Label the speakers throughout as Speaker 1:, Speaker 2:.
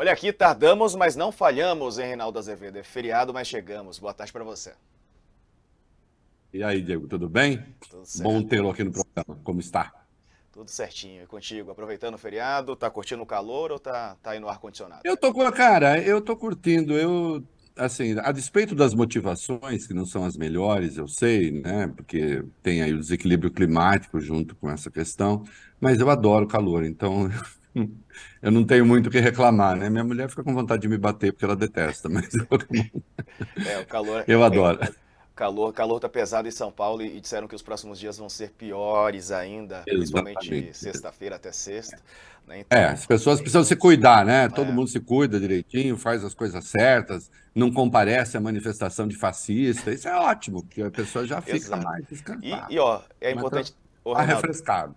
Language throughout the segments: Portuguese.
Speaker 1: Olha aqui, tardamos, mas não falhamos, hein, Reinaldo Azevedo? É feriado, mas chegamos. Boa tarde para você.
Speaker 2: E aí, Diego, tudo bem? Tudo certo. Bom tê-lo aqui no programa. Como está?
Speaker 1: Tudo certinho. E contigo? Aproveitando o feriado, tá curtindo o calor ou tá, tá aí no ar-condicionado?
Speaker 2: Eu tô, cara, eu tô curtindo. Eu, assim, a despeito das motivações, que não são as melhores, eu sei, né? Porque tem aí o desequilíbrio climático junto com essa questão, mas eu adoro calor, então eu não tenho muito o que reclamar, né? Minha mulher fica com vontade de me bater porque ela detesta, mas eu,
Speaker 1: é, o calor
Speaker 2: eu adoro.
Speaker 1: É, calor, calor tá pesado em São Paulo e, disseram que os próximos dias vão ser piores ainda, Exatamente. principalmente sexta-feira até sexta.
Speaker 2: Né? Então, é, as pessoas precisam se cuidar, né? Todo é. mundo se cuida direitinho, faz as coisas certas, não comparece à manifestação de fascista. Isso é ótimo, porque a pessoa já fica Exato. mais
Speaker 1: descansada. E, e, ó, é importante.
Speaker 2: Tá, refrescado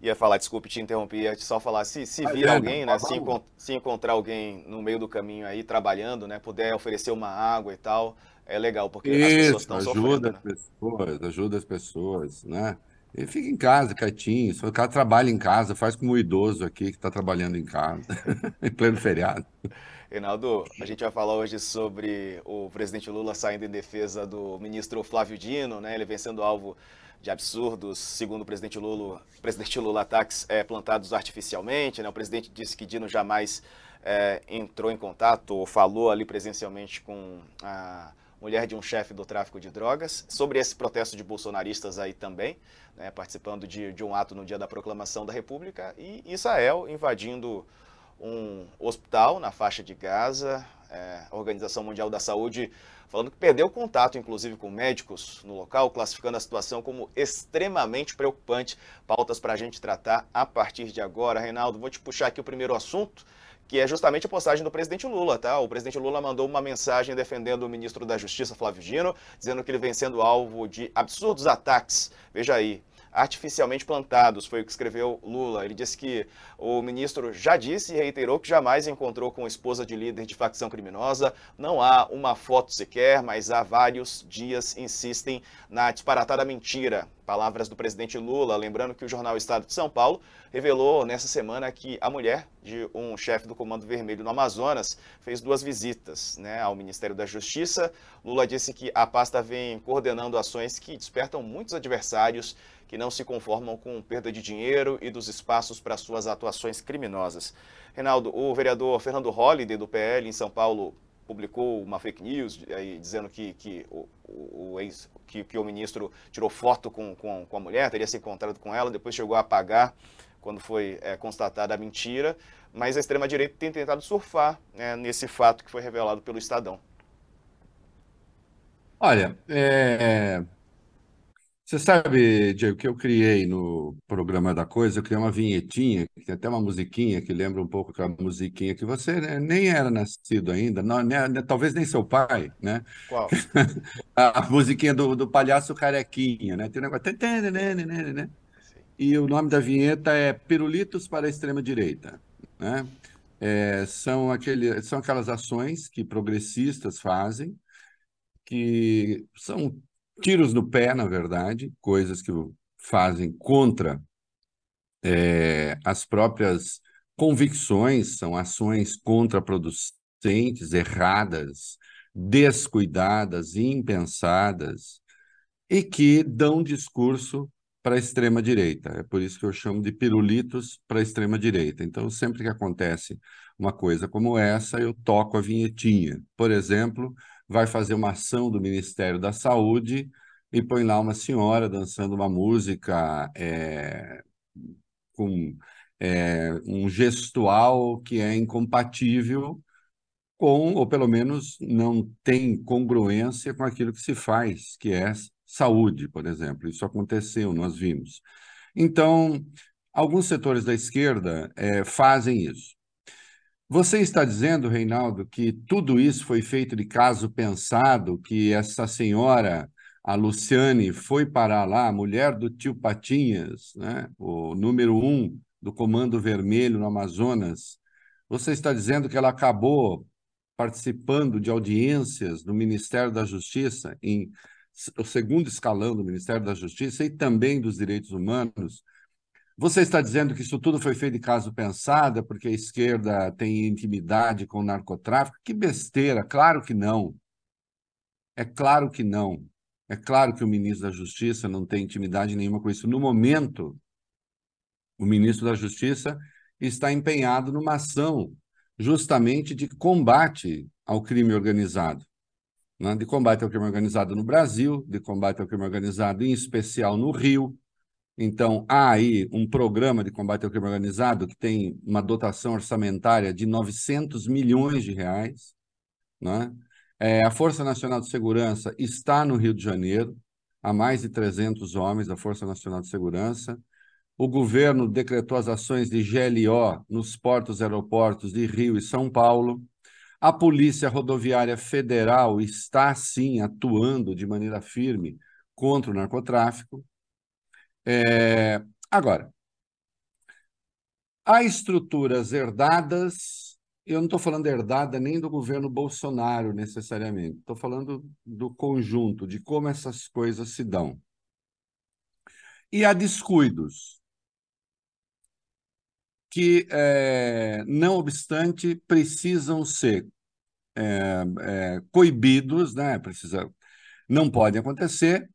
Speaker 1: ia falar, desculpe te interromper, ia só falar, se, se vir é, alguém, né, se, encont se, encontrar alguém no meio do caminho aí, trabalhando, né, puder oferecer uma água e tal, é legal, porque
Speaker 2: Isso, as pessoas estão sofrendo. ajuda as né? pessoas, ajuda as pessoas, né, e fica em casa, quietinho, se o cara trabalha em casa, faz como o idoso aqui que está trabalhando em casa, em pleno feriado.
Speaker 1: Reinaldo, a gente vai falar hoje sobre o presidente Lula saindo em defesa do ministro Flávio Dino, né, ele vencendo alvo de absurdos, segundo o presidente Lula, presidente Lula, ataques é, plantados artificialmente. Né? O presidente disse que Dino jamais é, entrou em contato ou falou ali presencialmente com a mulher de um chefe do tráfico de drogas. Sobre esse protesto de bolsonaristas aí também, né, participando de, de um ato no dia da proclamação da República, e Israel invadindo um hospital na faixa de Gaza. É, Organização Mundial da Saúde falando que perdeu contato, inclusive, com médicos no local, classificando a situação como extremamente preocupante. Pautas para a gente tratar a partir de agora. Reinaldo, vou te puxar aqui o primeiro assunto, que é justamente a postagem do presidente Lula, tá? O presidente Lula mandou uma mensagem defendendo o ministro da Justiça, Flávio Dino, dizendo que ele vem sendo alvo de absurdos ataques. Veja aí, artificialmente plantados, foi o que escreveu Lula. Ele disse que o ministro já disse e reiterou que jamais encontrou com esposa de líder de facção criminosa. Não há uma foto sequer, mas há vários dias insistem na disparatada mentira. Palavras do presidente Lula, lembrando que o jornal Estado de São Paulo revelou nessa semana que a mulher de um chefe do Comando Vermelho no Amazonas fez duas visitas né, ao Ministério da Justiça. Lula disse que a pasta vem coordenando ações que despertam muitos adversários que não se conformam com perda de dinheiro e dos espaços para suas atuações criminosas. Reinaldo, o vereador Fernando Holliday, do PL em São Paulo, publicou uma fake news aí, dizendo que, que, o, o ex, que, que, o ministro tirou foto com, com, com, a mulher, teria se encontrado com ela, depois chegou a apagar quando foi é, constatada a mentira, mas a extrema-direita tem tentado surfar né, nesse fato que foi revelado pelo Estadão.
Speaker 2: Olha, é, você sabe, Diego, que eu criei no programa da coisa, eu criei uma vinhetinha, que tem até uma musiquinha que lembra um pouco aquela musiquinha que você né, nem era nascido ainda, não, né, né, talvez nem seu pai, né?
Speaker 1: Qual?
Speaker 2: a musiquinha do, do palhaço carequinha, né? Tem um negócio. Né? E o nome da vinheta é Pirulitos para a Extrema-Direita. Né? É, são, aquele, são aquelas ações que progressistas fazem, que são tiros no pé, na verdade, coisas que fazem contra é, as próprias convicções, são ações contraproducentes, erradas, descuidadas, impensadas, e que dão discurso para a extrema-direita. É por isso que eu chamo de pirulitos para a extrema-direita. Então, sempre que acontece uma coisa como essa, eu toco a vinhetinha. Por exemplo, vai fazer uma ação do Ministério da Saúde e põe lá uma senhora dançando uma música é, com é, um gestual que é incompatível com, ou pelo menos não tem congruência com aquilo que se faz, que é saúde, por exemplo. Isso aconteceu, nós vimos. Então, alguns setores da esquerda é, fazem isso. Você está dizendo, Reinaldo, que tudo isso foi feito de caso pensado, que essa senhora, a Luciane, foi parar lá, a mulher do tio Patinhas, né? o número um do Comando Vermelho no Amazonas. Você está dizendo que ela acabou participando de audiências no Ministério da Justiça, em o segundo escalão do Ministério da Justiça e também dos Direitos Humanos, Você está dizendo que isso tudo foi feito de caso pensado, porque a esquerda tem intimidade com o narcotráfico? Que besteira, claro que não. É claro que não. É claro que o ministro da Justiça não tem intimidade nenhuma com isso. No momento, o ministro da Justiça está empenhado numa ação justamente de combate ao crime organizado. Né? De combate ao crime organizado no Brasil, de combate ao crime organizado, em especial no Rio, então, há aí um programa de combate ao crime organizado que tem uma dotação orçamentária de 900 milhões de reais. Né? É, a Força Nacional de Segurança está no Rio de Janeiro, há mais de 300 homens da Força Nacional de Segurança. O governo decretou as ações de GLO nos portos e aeroportos de Rio e São Paulo. A Polícia Rodoviária Federal está, sim, atuando de maneira firme contra o narcotráfico. É, agora, há estruturas herdadas, eu não estou falando herdada nem do governo Bolsonaro necessariamente, estou falando do conjunto, de como essas coisas se dão. E há descuidos que, é, não obstante, precisam ser é, é, coibidos, né? Precisa, não podem acontecer,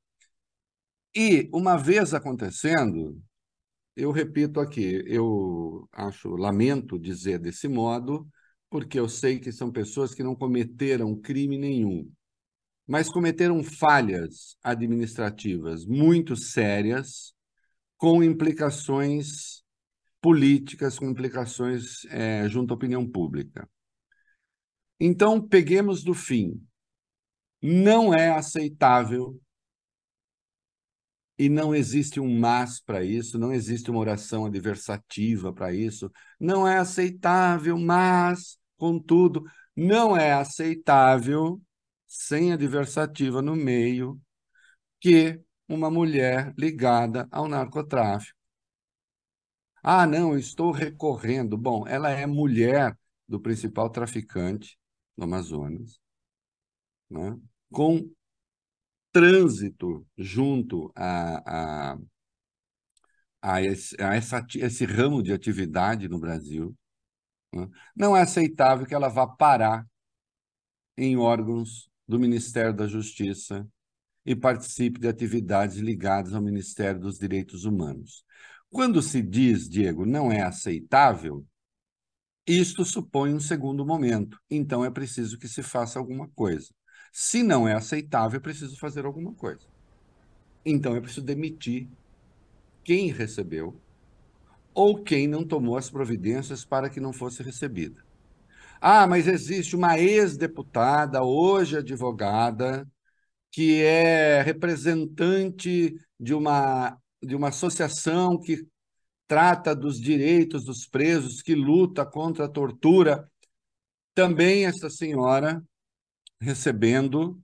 Speaker 2: e, uma vez acontecendo, eu repito aqui, eu acho, lamento dizer desse modo, porque eu sei que são pessoas que não cometeram crime nenhum, mas cometeram falhas administrativas muito sérias, com implicações políticas, com implicações é, junto à opinião pública. Então, peguemos do fim. Não é aceitável e não existe um mas para isso, não existe uma oração adversativa para isso. Não é aceitável, mas, contudo, não é aceitável, sem adversativa no meio, que uma mulher ligada ao narcotráfico. Ah, não, estou recorrendo. Bom, ela é mulher do principal traficante no Amazonas, né? com trânsito junto a, a, a, esse, a essa, esse ramo de atividade no Brasil, né? não é aceitável que ela vá parar em órgãos do Ministério da Justiça e participe de atividades ligadas ao Ministério dos Direitos Humanos. Quando se diz, Diego, não é aceitável, isto supõe um segundo momento. Então é preciso que se faça alguma coisa. Se não é aceitável, é preciso fazer alguma coisa. Então é preciso demitir quem recebeu ou quem não tomou as providências para que não fosse recebida. Ah, mas existe uma ex-deputada, hoje advogada, que é representante de uma, de uma associação que trata dos direitos dos presos, que luta contra a tortura. Também essa senhora recebendo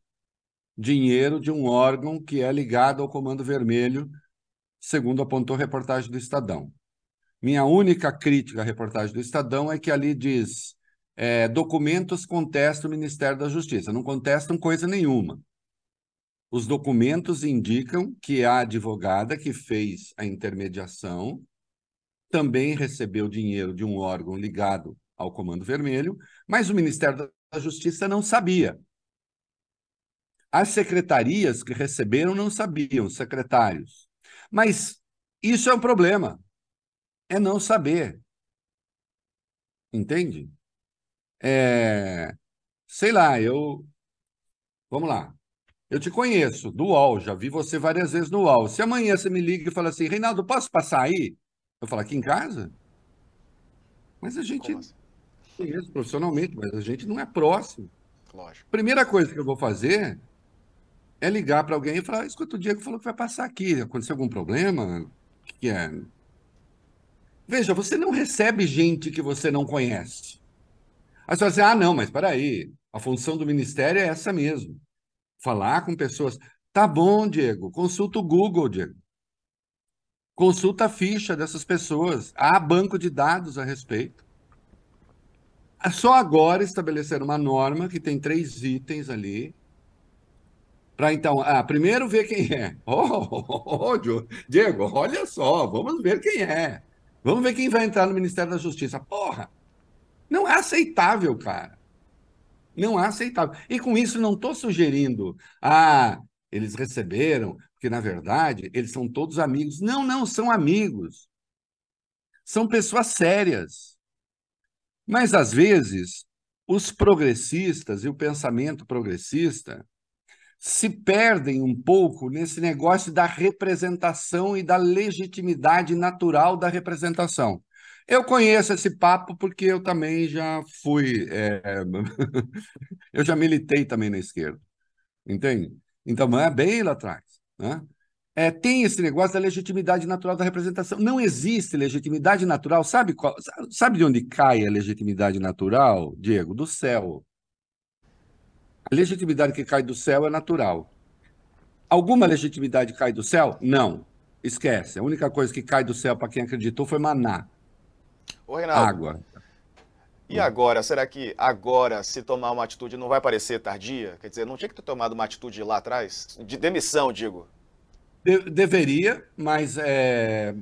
Speaker 2: dinheiro de um órgão que é ligado ao Comando Vermelho, segundo apontou reportagem do Estadão. Minha única crítica à reportagem do Estadão é que ali diz é, documentos contestam o Ministério da Justiça. Não contestam coisa nenhuma. Os documentos indicam que a advogada que fez a intermediação também recebeu dinheiro de um órgão ligado ao Comando Vermelho, mas o Ministério da Justiça não sabia. As secretarias que receberam não sabiam, secretários. Mas isso é um problema. É não saber. Entende? É, sei lá, eu. Vamos lá. Eu te conheço, do UOL, já vi você várias vezes no UOL. Se amanhã você me liga e fala assim, Reinaldo, posso passar aí? Eu falo, aqui em casa? Mas a gente assim? conhece profissionalmente, mas a gente não é próximo. Lógico. Primeira coisa que eu vou fazer é ligar para alguém e falar: escuta, o Diego falou que vai passar aqui. Aconteceu algum problema? O que é? Veja, você não recebe gente que você não conhece. Aí você vai dizer: ah, não, mas aí, a função do ministério é essa mesmo. Falar com pessoas. Tá bom, Diego, consulta o Google, Diego. Consulta a ficha dessas pessoas. Há banco de dados a respeito. É só agora estabelecer uma norma que tem três itens ali Para então, ah, primeiro ver quem é. Oh, oh, oh, Diego, olha só, vamos ver quem é. Vamos ver quem vai entrar no Ministério da Justiça. Porra, não é aceitável, cara. Não é aceitável. E com isso não estou sugerindo, ah, eles receberam, porque na verdade eles são todos amigos. Não, não, são amigos. São pessoas sérias. Mas às vezes os progressistas e o pensamento progressista se perdem um pouco nesse negócio da representação e da legitimidade natural da representação. Eu conheço esse papo porque eu também já fui. É... eu já militei também na esquerda. Entende? Então, é bem lá atrás. Né? É, tem esse negócio da legitimidade natural da representação. Não existe legitimidade natural. Sabe, qual, sabe de onde cai a legitimidade natural, Diego? Do céu. A legitimidade que cai do céu é natural. Alguma legitimidade cai do céu? Não. Esquece. A única coisa que cai do céu para quem acreditou foi maná.
Speaker 1: Ô, Reinaldo. Água. E agora, será que agora, se tomar uma atitude, não vai parecer tardia? Quer dizer, não tinha que ter tomado uma atitude lá atrás? De demissão, digo.
Speaker 2: De, deveria, mas é,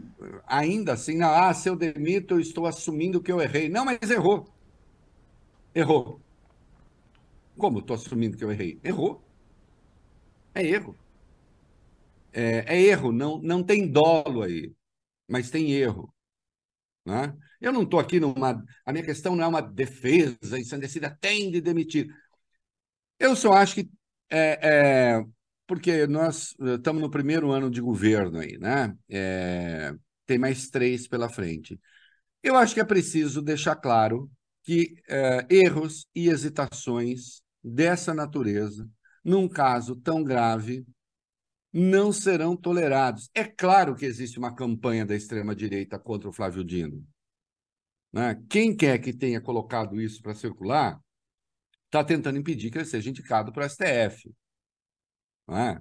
Speaker 2: ainda assim, ah, se eu demito, eu estou assumindo que eu errei. Não, mas errou. Errou. Como estou assumindo que eu errei? Errou. É erro. É, é, erro, não, não tem dolo aí, mas tem erro. Né? Eu não estou aqui numa. A minha questão não é uma defesa ensandecida, tem de demitir. Eu só acho que. É, é, porque nós estamos no primeiro ano de governo aí, né? É, tem mais três pela frente. Eu acho que é preciso deixar claro que é, erros e hesitações dessa natureza, num caso tão grave, não serão tolerados. É claro que existe uma campanha da extrema-direita contra o Flávio Dino. Né? Quem quer que tenha colocado isso para circular está tentando impedir que ele seja indicado para o STF. Né?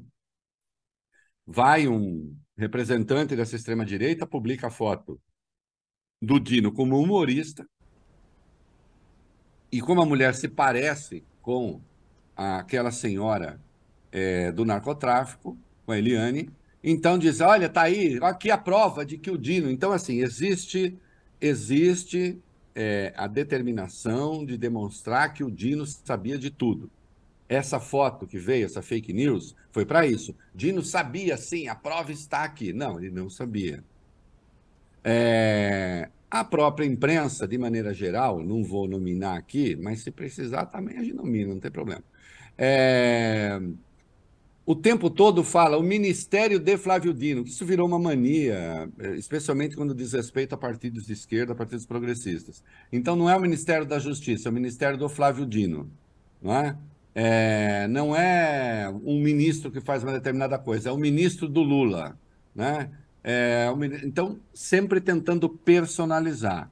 Speaker 2: Vai um representante dessa extrema-direita, publica a foto do Dino como humorista, e como a mulher se parece com aquela senhora é, do narcotráfico, com a Eliane. Então diz, olha, tá aí, aqui a prova de que o Dino. Então, assim, existe, existe é, a determinação de demonstrar que o Dino sabia de tudo. Essa foto que veio, essa fake news, foi para isso. Dino sabia, sim, a prova está aqui. Não, ele não sabia. É, a própria imprensa, de maneira geral, não vou nominar aqui, mas se precisar também a gente nomina, não tem problema. É... O tempo todo fala o Ministério de Flávio Dino, que isso virou uma mania, especialmente quando diz respeito a partidos de esquerda, a partidos progressistas. Então não é o Ministério da Justiça, é o Ministério do Flávio Dino. Não é? é não é um ministro que faz uma determinada coisa, é o ministro do Lula. Né? É, então, sempre tentando personalizar.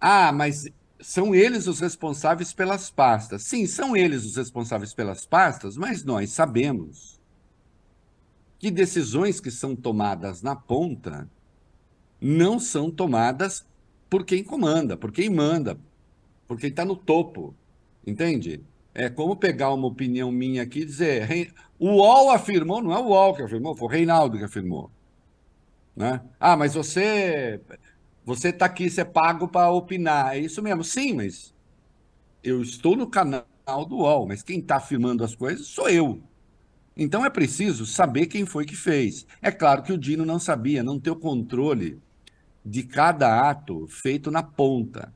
Speaker 2: Ah, mas são eles os responsáveis pelas pastas. Sim, são eles os responsáveis pelas pastas, mas nós sabemos que decisões que são tomadas na ponta não são tomadas por quem comanda, por quem manda, por quem está no topo. Entende? É como pegar uma opinião minha aqui e dizer: o UOL afirmou, não é o UOL que afirmou, foi o Reinaldo que afirmou. Né? Ah, mas você você está aqui, você é pago para opinar. É isso mesmo. Sim, mas eu estou no canal do UOL, mas quem está afirmando as coisas sou eu. Então é preciso saber quem foi que fez. É claro que o Dino não sabia, não tem o controle de cada ato feito na ponta.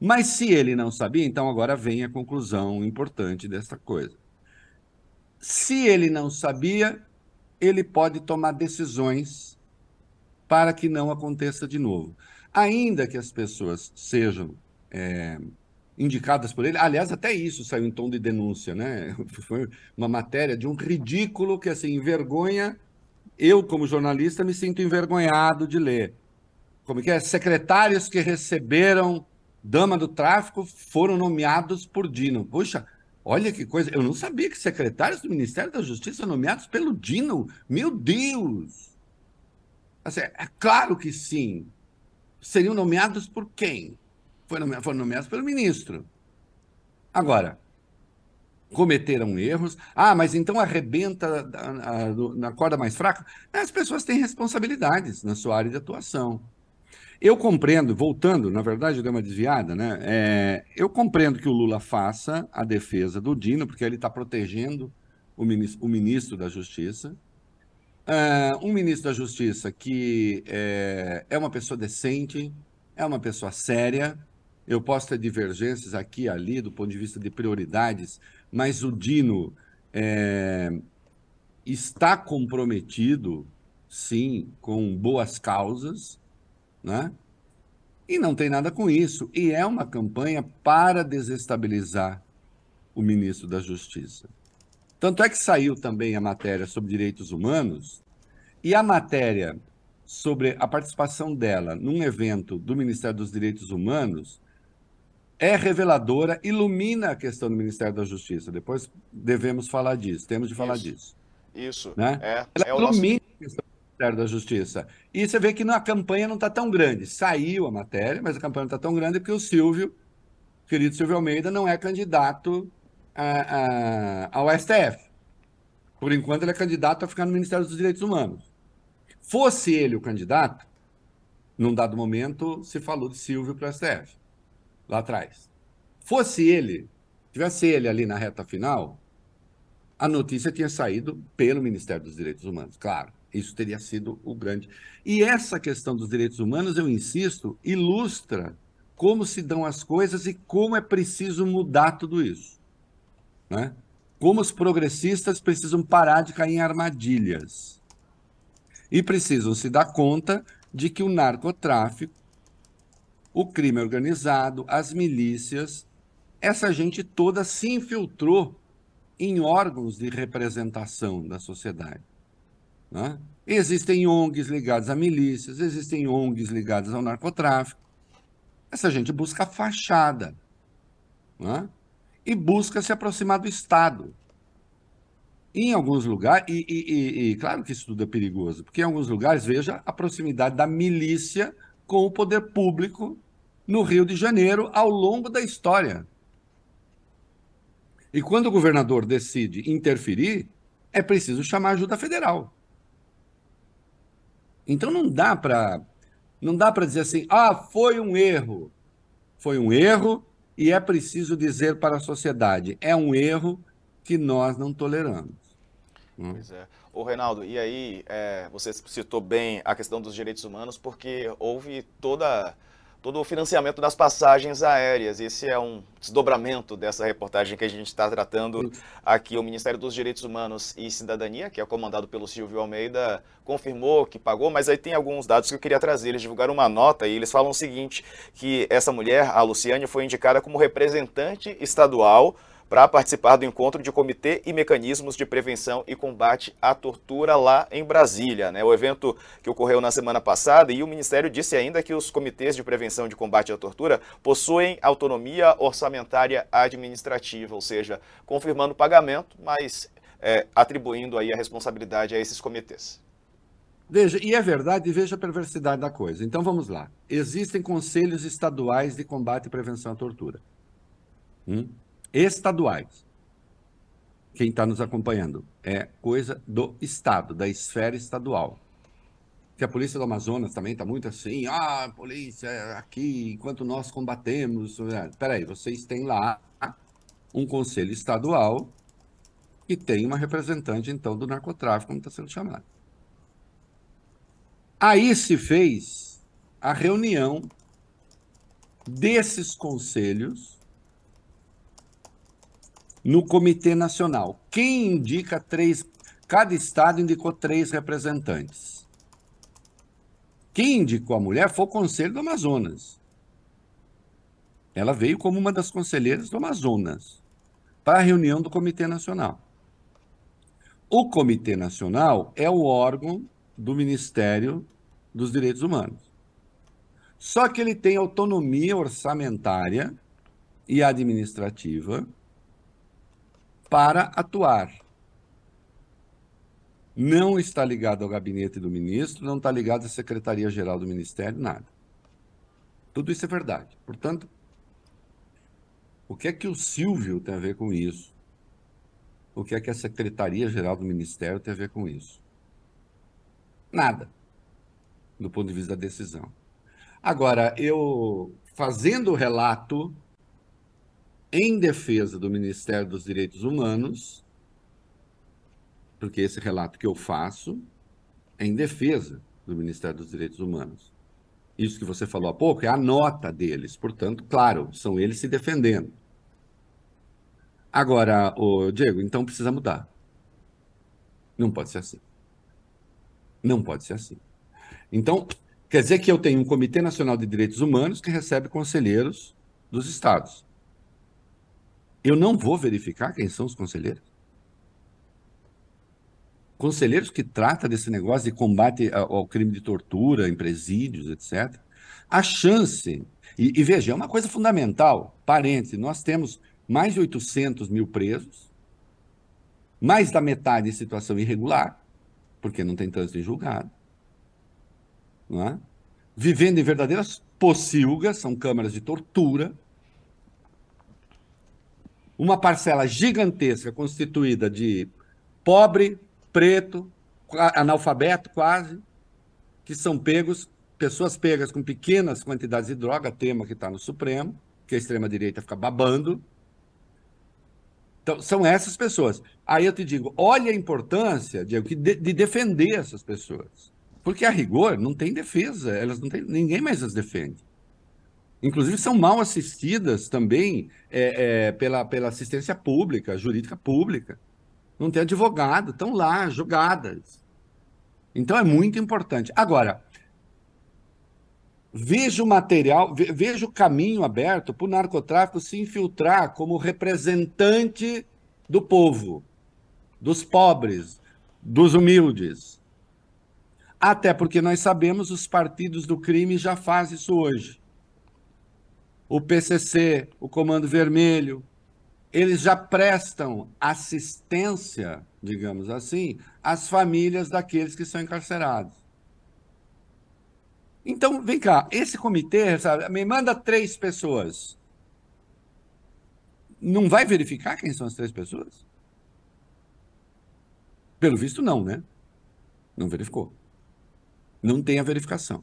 Speaker 2: Mas se ele não sabia, então agora vem a conclusão importante dessa coisa. Se ele não sabia, ele pode tomar decisões para que não aconteça de novo. Ainda que as pessoas sejam é, indicadas por ele, aliás, até isso saiu em tom de denúncia, né? Foi uma matéria de um ridículo que, assim, envergonha. Eu, como jornalista, me sinto envergonhado de ler. Como que é? Secretários que receberam dama do tráfico foram nomeados por Dino. Puxa, olha que coisa. Eu não sabia que secretários do Ministério da Justiça nomeados pelo Dino. Meu Deus! Assim, é claro que sim. Seriam nomeados por quem? Foram nomeados pelo ministro. Agora, cometeram erros. Ah, mas então arrebenta na corda mais fraca? As pessoas têm responsabilidades na sua área de atuação. Eu compreendo, voltando, na verdade, eu dei uma desviada, né? É, eu compreendo que o Lula faça a defesa do Dino, porque ele está protegendo o ministro, o ministro, da Justiça. Uh, um ministro da Justiça que é, é uma pessoa decente, é uma pessoa séria. Eu posso ter divergências aqui e ali do ponto de vista de prioridades, mas o Dino é, está comprometido, sim, com boas causas né? E não tem nada com isso. E é uma campanha para desestabilizar o ministro da Justiça. Tanto é que saiu também a matéria sobre direitos humanos e a matéria sobre a participação dela num evento do Ministério dos Direitos Humanos é reveladora, ilumina a questão do Ministério da Justiça. Depois devemos falar disso, temos de falar
Speaker 1: isso.
Speaker 2: disso.
Speaker 1: Isso.
Speaker 2: Né? É, Ela é ilumina Ministério da Justiça. E você vê que a campanha não está tão grande. Saiu a matéria, mas a campanha não está tão grande porque o Silvio, querido Silvio Almeida, não é candidato a, a, ao STF. Por enquanto, ele é candidato a ficar no Ministério dos Direitos Humanos. Fosse ele o candidato, num dado momento se falou de Silvio para o STF, lá atrás. Fosse ele, tivesse ele ali na reta final, a notícia tinha saído pelo Ministério dos Direitos Humanos, claro. Isso teria sido o grande. E essa questão dos direitos humanos, eu insisto, ilustra como se dão as coisas e como é preciso mudar tudo isso. Né? Como os progressistas precisam parar de cair em armadilhas. E precisam se dar conta de que o narcotráfico, o crime organizado, as milícias, essa gente toda se infiltrou em órgãos de representação da sociedade. Né? Existem ONGs ligadas a milícias, existem ONGs ligadas ao narcotráfico. Essa gente busca fachada né? e busca se aproximar do Estado. Em alguns lugares, e, e, e, e, claro que isso tudo é perigoso, porque em alguns lugares, veja a proximidade da milícia com o poder público no Rio de Janeiro ao longo da história. E quando o governador decide interferir, é preciso chamar ajuda federal. Então não dá para não dá para dizer assim: "Ah, foi um erro". Foi um erro e é preciso dizer para a sociedade: é um erro que nós não toleramos.
Speaker 1: Hum. Pois é. Ô, Reinaldo, e aí é, você citou bem a questão dos direitos humanos, porque houve toda todo o financiamento das passagens aéreas. Esse é um desdobramento dessa reportagem que a gente está tratando aqui. O Ministério dos Direitos Humanos e Cidadania, que é comandado pelo Silvio Almeida, confirmou que pagou, mas aí tem alguns dados que eu queria trazer. Eles divulgaram uma nota e eles falam o seguinte, que essa mulher, a Luciane, foi indicada como representante estadual para participar do encontro de Comitê e Mecanismos de Prevenção e Combate à Tortura lá em Brasília. Né? O evento que ocorreu na semana passada e o Ministério disse ainda que os comitês de prevenção de combate à tortura possuem autonomia orçamentária administrativa, ou seja, confirmando o pagamento, mas é, atribuindo aí a responsabilidade a esses comitês.
Speaker 2: Veja, e é verdade, veja a perversidade da coisa. Então vamos lá. Existem conselhos estaduais de combate e prevenção à tortura. Hum? Estaduais. Quem está nos acompanhando é coisa do Estado, da esfera estadual. Que a polícia do Amazonas também está muito assim, ah, polícia aqui, enquanto nós combatemos. Espera aí, vocês têm lá um conselho estadual que tem uma representante, então, do narcotráfico, como está sendo chamado. Aí se fez a reunião desses conselhos no Comitê Nacional. Quem indica três? Cada estado indicou três representantes. Quem indicou a mulher foi o Conselho do Amazonas. Ela veio como uma das conselheiras do Amazonas para a reunião do Comitê Nacional. O Comitê Nacional é o órgão do Ministério dos Direitos Humanos. Só que ele tem autonomia orçamentária e administrativa para atuar. Não está ligado ao gabinete do ministro, não está ligado à secretaria-geral do ministério, nada. Tudo isso é verdade. Portanto, o que é que o Silvio tem a ver com isso? o que é que a Secretaria-Geral do Ministério tem a ver com isso? Nada, do ponto de vista da decisão. Agora, eu fazendo o relato em defesa do Ministério dos Direitos Humanos, porque esse relato que eu faço é em defesa do Ministério dos Direitos Humanos. Isso que você falou há pouco é a nota deles, portanto, claro, são eles se defendendo. Agora, o Diego, então precisa mudar. Não pode ser assim. Não pode ser assim. Então, quer dizer que eu tenho um Comitê Nacional de Direitos Humanos que recebe conselheiros dos estados. Eu não vou verificar quem são os conselheiros? Conselheiros que tratam desse negócio de combate ao crime de tortura em presídios, etc. A chance, e, e veja, é uma coisa fundamental, parêntese, nós temos mais de 800 mil presos, mais da metade em situação irregular, porque não tem trânsito em julgado, não é? vivendo em verdadeiras pocilgas, são câmaras de tortura, uma parcela gigantesca constituída de pobre, preto, analfabeto quase, que são pegos, pessoas pegas com pequenas quantidades de droga, tema que está no Supremo, que a extrema-direita fica babando, então, são essas pessoas. Aí eu te digo, olha a importância, Diego, de, de defender essas pessoas. Porque, a rigor, não tem defesa, elas não têm, ninguém mais as defende. Inclusive, são mal assistidas também é, é, pela, pela assistência pública, jurídica pública. Não tem advogado, estão lá, jogadas. Então, é muito importante. Agora, veja o material, veja o caminho aberto para o narcotráfico se infiltrar como representante do povo, dos pobres, dos humildes. Até porque nós sabemos os partidos do crime já fazem isso hoje. O PCC, o Comando Vermelho, eles já prestam assistência, digamos assim, às famílias daqueles que são encarcerados. Então, vem cá, esse comitê, sabe, me manda três pessoas. Não vai verificar quem são as três pessoas? Pelo visto, não, né? Não verificou. Não tem a verificação.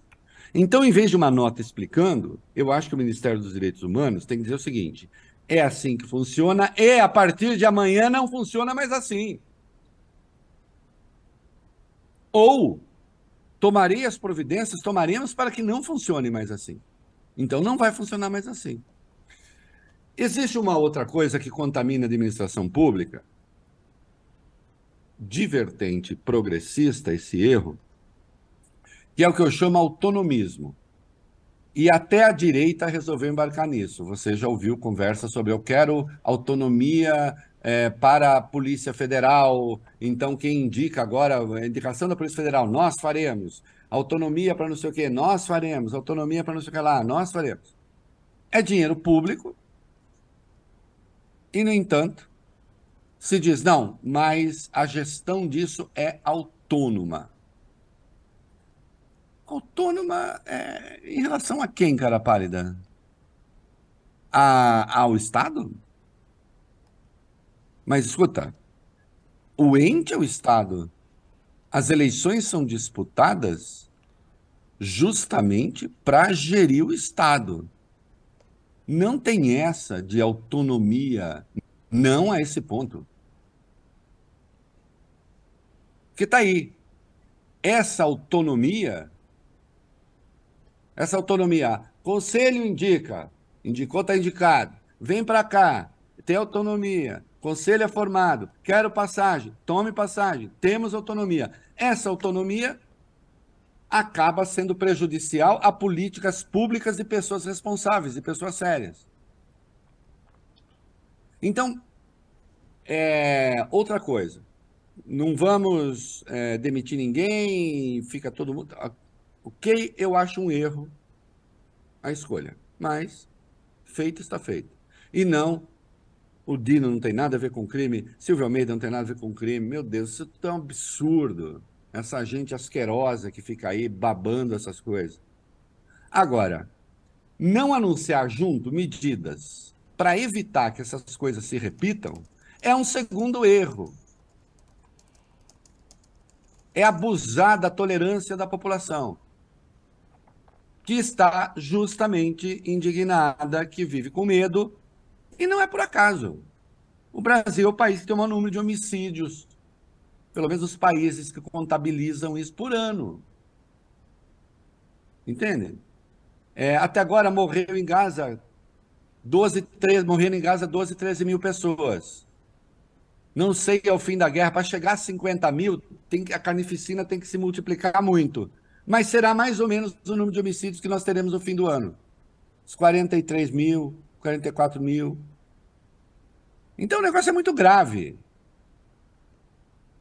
Speaker 2: Então, em vez de uma nota explicando, eu acho que o Ministério dos Direitos Humanos tem que dizer o seguinte: é assim que funciona, e a partir de amanhã não funciona mais assim. Ou tomarei as providências, tomaremos para que não funcione mais assim. Então não vai funcionar mais assim. Existe uma outra coisa que contamina a administração pública, divertente, progressista, esse erro, que é o que eu chamo autonomismo. E até a direita resolveu embarcar nisso. Você já ouviu conversa sobre eu quero autonomia é, para a Polícia Federal. Então, quem indica agora, a indicação da Polícia Federal, nós faremos. Autonomia para não sei o quê, nós faremos. Autonomia para não sei o que lá, nós faremos. É dinheiro público. E, no entanto, se diz, não, mas a gestão disso é autônoma. Autônoma é, em relação a quem, cara pálida? A, ao Estado? Mas escuta, o ente é o Estado. As eleições são disputadas justamente para gerir o Estado. Não tem essa de autonomia, não a esse ponto. Que está aí. Essa autonomia, essa autonomia, conselho indica, indicou, está indicado, vem para cá, tem autonomia, Conselho é formado, quero passagem, tome passagem, temos autonomia. Essa autonomia acaba sendo prejudicial a políticas públicas de pessoas responsáveis, de pessoas sérias. Então, é, outra coisa, não vamos é, demitir ninguém, fica todo mundo. Ok, eu acho um erro a escolha, mas feito está feito. E não o Dino não tem nada a ver com crime, Silvio Almeida não tem nada a ver com crime. Meu Deus, isso é tão absurdo. Essa gente asquerosa que fica aí babando essas coisas. Agora, não anunciar junto medidas para evitar que essas coisas se repitam É um segundo erro. É abusar da tolerância da população, que está justamente indignada, que vive com medo, e não é por acaso. O Brasil é o país que tem o maior número de homicídios, pelo menos os países que contabilizam isso por ano. Entendem? É, até agora morreu em Gaza 12, 13, morrendo em Gaza 12, 13 mil pessoas. Não sei ao fim da guerra, para chegar a 50 mil, tem, a carnificina tem que se multiplicar muito. Mas será mais ou menos o número de homicídios que nós teremos no fim do ano. Os 43 mil, 44 mil. Então o negócio é muito grave.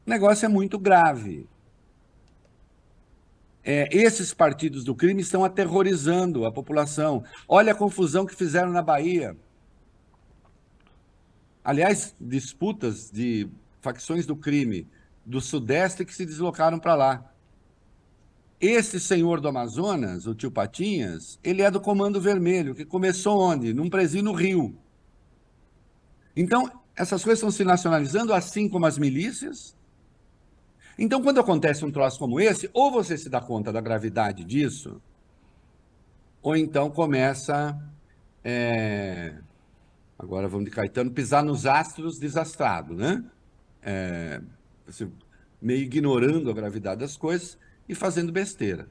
Speaker 2: O negócio é muito grave é, esses partidos do crime estão aterrorizando a população. Olha a confusão que fizeram na Bahia. Aliás, disputas de facções do crime do Sudeste que se deslocaram para lá. Esse senhor do Amazonas, o tio Patinhas, ele é do Comando Vermelho, que começou onde? Num presídio no Rio. Então, essas coisas estão se nacionalizando, assim como as milícias, então, quando acontece um troço como esse, ou você se dá conta da gravidade disso, ou então começa. É... Agora vamos de Caetano, pisar nos astros desastrado, né? É... meio ignorando a gravidade das coisas e fazendo besteira.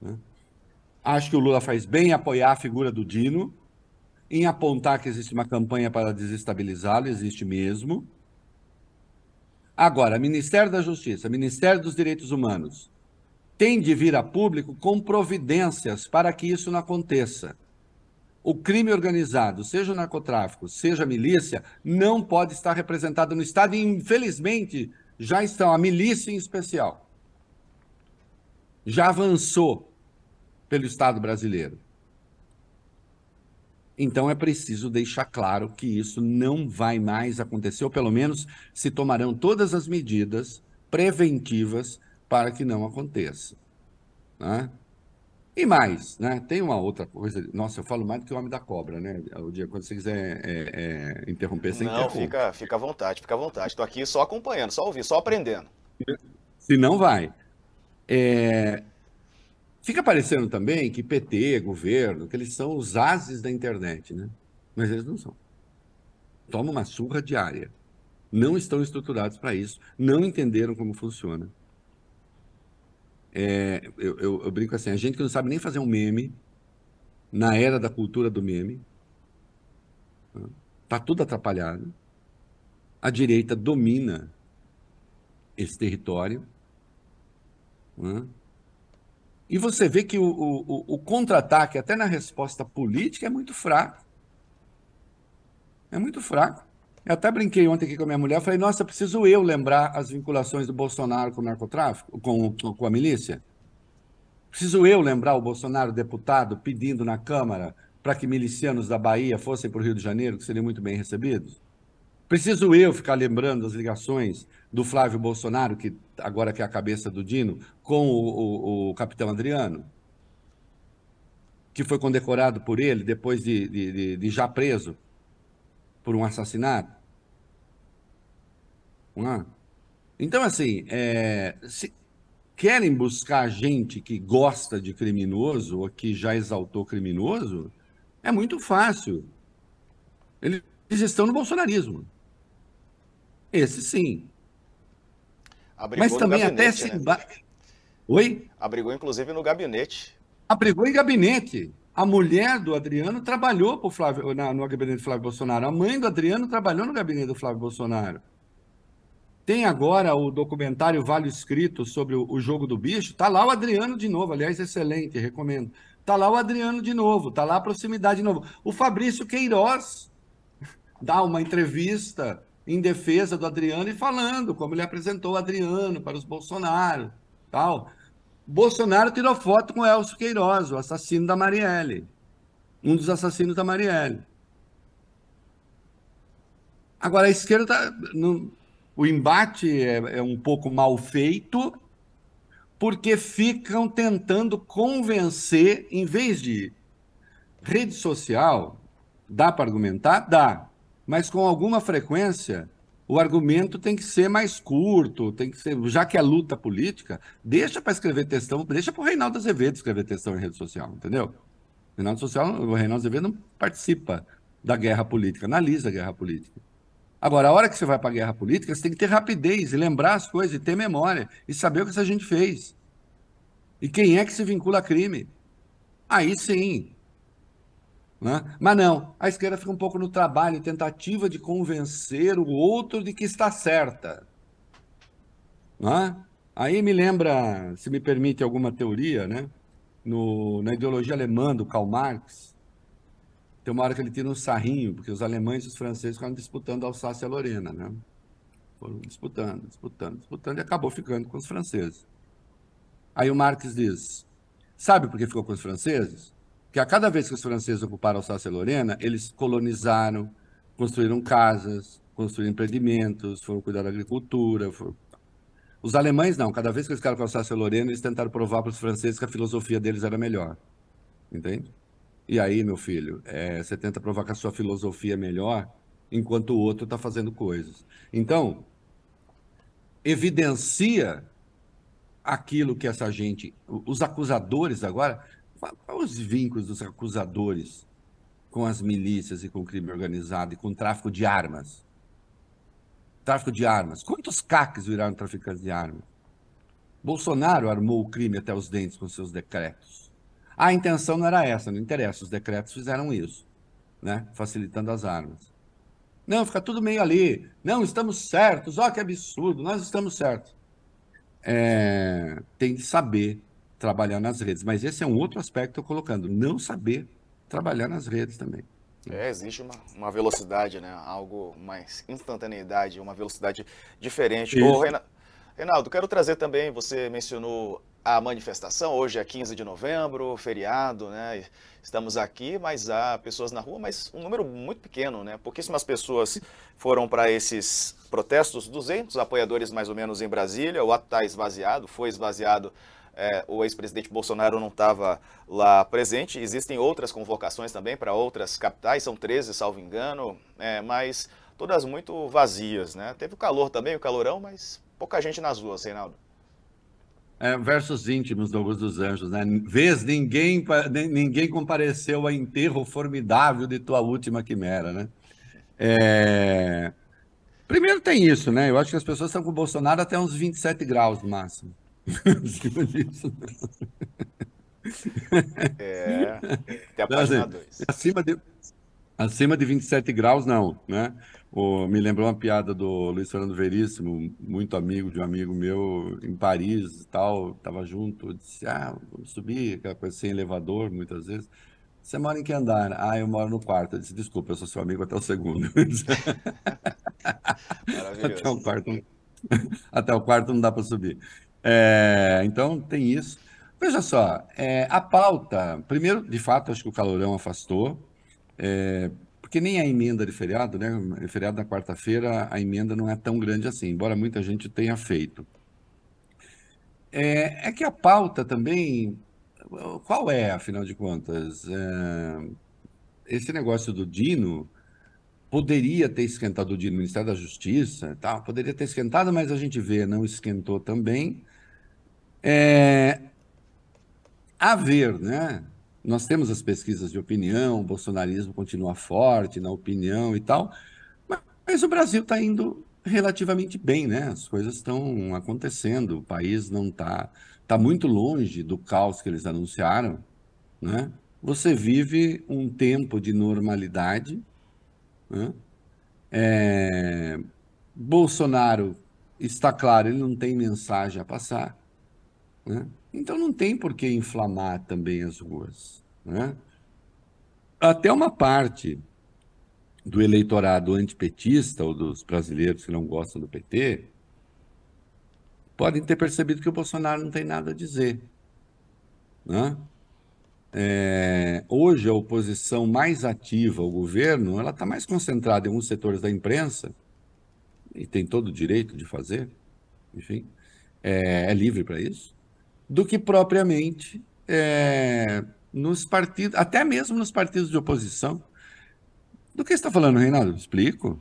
Speaker 2: Né? Acho que o Lula faz bem em apoiar a figura do Dino, em apontar que existe uma campanha para desestabilizá-lo, existe mesmo Agora, Ministério da Justiça, Ministério dos Direitos Humanos, tem de vir a público com providências para que isso não aconteça. O crime organizado, seja o narcotráfico, seja a milícia, não pode estar representado no Estado e, infelizmente, já estão. A milícia em especial já avançou pelo Estado brasileiro. Então é preciso deixar claro que isso não vai mais acontecer, ou pelo menos se tomarão todas as medidas preventivas para que não aconteça. Né? E mais, né? Tem uma outra coisa. Nossa, eu falo mais do que o homem da cobra, né? O dia quando você quiser é, é, interromper, você
Speaker 1: Não, fica, fica à vontade, fica à vontade. Estou aqui só acompanhando, só ouvindo, só aprendendo.
Speaker 2: Se não vai. É, Fica parecendo também que PT, governo, que eles são os ases da internet, né? Mas eles não são. Toma uma surra diária. Não estão estruturados para isso, não entenderam como funciona. É, eu, eu, eu, brinco assim, a gente que não sabe nem fazer um meme, na era da cultura do meme, está tudo atrapalhado. A direita domina esse território. Né? E você vê que o, o, o contra-ataque, até na resposta política, é muito fraco. É muito fraco. Eu até brinquei ontem aqui com a minha mulher, falei, nossa, preciso eu lembrar as vinculações do Bolsonaro com o narcotráfico, com, com a milícia? Preciso eu lembrar o Bolsonaro, deputado, pedindo na Câmara para que milicianos da Bahia fossem para o Rio de Janeiro, que seriam muito bem recebidos? Preciso eu ficar lembrando as ligações do Flávio Bolsonaro, que agora que é a cabeça do Dino, com o, o, o capitão Adriano, que foi condecorado por ele depois de, de, de, de já preso por um assassinato. É? Então, assim, é, se querem buscar gente que gosta de criminoso ou que já exaltou criminoso, é muito fácil. Eles estão no bolsonarismo. Esse sim.
Speaker 1: Abrigou
Speaker 2: Mas também até se. Né?
Speaker 1: Oi? Abrigou, inclusive, no gabinete.
Speaker 2: Abrigou em gabinete. A mulher do Adriano trabalhou pro Flávio, na, no gabinete do Flávio Bolsonaro. A mãe do Adriano trabalhou no gabinete do Flávio Bolsonaro. Tem agora o documentário Vale Escrito sobre o, o, jogo do bicho. Tá lá o Adriano de novo. Aliás, excelente, recomendo. Tá lá o Adriano de novo. Tá lá a proximidade de novo. O Fabrício Queiroz dá uma entrevista em defesa do Adriano e falando como ele apresentou o Adriano para os Bolsonaro, tal. Bolsonaro tirou foto com Elcio Queiroz, o assassino da Marielle, um dos assassinos da Marielle. Agora a esquerda tá, no, o embate é, é um pouco mal feito porque ficam tentando convencer, em vez de rede social, dá para argumentar? Dá mas com alguma frequência o argumento tem que ser mais curto, tem que ser, já que é luta política, deixa para escrever textão, deixa para o Reinaldo Azevedo escrever textão em rede social, entendeu? O Reinaldo, social, o Reinaldo Azevedo não participa da guerra política, analisa a guerra política. Agora, a hora que você vai para a guerra política, você tem que ter rapidez e lembrar as coisas, e ter memória, e saber o que essa gente fez. E quem é que se vincula a crime. Aí sim. Né? Mas não, a esquerda fica um pouco no trabalho, tentativa de convencer o outro de que está certa. Né? Aí me lembra, se me permite alguma teoria, né? No, na ideologia alemã do Karl Marx, tem uma hora que ele tira um sarrinho, porque os alemães e os franceses ficaram disputando a Alsácia-Lorena, né? Foram disputando, disputando, disputando, e acabou ficando com os franceses. Aí o Marx diz, sabe por que ficou com os franceses? Porque a cada vez que os franceses ocuparam Alsácia-Lorena, eles colonizaram, construíram casas, construíram empreendimentos, foram cuidar da agricultura. Foram... Os alemães não, cada vez que eles ficaram com Alsácia-Lorena, eles tentaram provar para os franceses que a filosofia deles era melhor. Entende? E aí, meu filho, é, você tenta provar que a sua filosofia é melhor, enquanto o outro está fazendo coisas. Então, evidencia aquilo que essa gente. Os acusadores agora. Os vínculos dos acusadores com as milícias e com o crime organizado e com o tráfico de armas? Tráfico de armas. Quantos CACs viraram traficantes de armas? Bolsonaro armou o crime até os dentes com seus decretos. A intenção não era essa, não interessa. Os decretos fizeram isso, né? facilitando as armas. Não, fica tudo meio ali. Não, estamos certos. Olha que absurdo, nós estamos certos. É, tem que saber trabalhar nas redes. Mas esse é um outro aspecto que eu colocando. Não saber trabalhar nas redes também.
Speaker 1: É, existe uma, uma velocidade, né? Algo mais instantaneidade, uma velocidade diferente. Ô, Reinaldo, quero trazer também, você mencionou a manifestação. Hoje é 15 de novembro, feriado, né? Estamos aqui, mas há pessoas na rua, mas um número muito pequeno, né? Pouquíssimas pessoas foram para esses protestos, 200 apoiadores mais ou menos em Brasília. O ato está esvaziado, foi esvaziado. É, o ex-presidente Bolsonaro não estava lá presente. Existem outras convocações também para outras capitais, são 13, salvo engano, é, mas todas muito vazias, né? Teve o calor também, o calorão, mas pouca gente nas ruas, Reinaldo.
Speaker 2: É, versos íntimos do Augusto dos Anjos, né? Vês, ninguém, ninguém compareceu ao enterro formidável de tua última quimera, né? É... Primeiro tem isso, né? Eu acho que as pessoas estão com o Bolsonaro até uns 27 graus no máximo. Acima disso.
Speaker 1: É, tem a página 2. Assim,
Speaker 2: acima de, acima de 27 graus, não, né? O, me lembrou uma piada do Luiz Fernando Veríssimo, muito amigo de um amigo meu em Paris e tal, estava junto, disse, ah, vamos subir, aquela coisa sem elevador, muitas vezes. Você mora em que andar? Ah, eu moro no quarto. Eu disse, desculpa, eu sou seu amigo até o segundo. até o quarto, até o quarto não dá para subir. É, então, tem isso. Veja só, é, a pauta, primeiro, de fato, acho que o calorão afastou, é, porque nem a emenda de feriado, né? Feriado na quarta-feira, a emenda não é tão grande assim, embora muita gente tenha feito. É, é que a pauta também, qual é, afinal de contas? É, esse negócio do Dino poderia ter esquentado o Dino, o Ministério da Justiça, tal, poderia ter esquentado, mas a gente vê, não esquentou também. É, a ver, né? Nós temos as pesquisas de opinião, o bolsonarismo continua forte na opinião e tal, mas o Brasil está indo relativamente bem, né? As coisas estão acontecendo, o país não está tá muito longe do caos que eles anunciaram, né? Você vive um tempo de normalidade, É... Bolsonaro está claro, ele não tem mensagem a passar, né? Então não tem por que inflamar também as ruas. Né? Até uma parte do eleitorado antipetista ou dos brasileiros que não gostam do PT podem ter percebido que o Bolsonaro não tem nada a dizer. Né? É, hoje a oposição mais ativa ao governo ela está mais concentrada em alguns setores da imprensa e tem todo o direito de fazer, enfim, é, é livre para isso, do que propriamente é, nos partidos, até mesmo nos partidos de oposição. Do que você está falando, Reinaldo? Explico.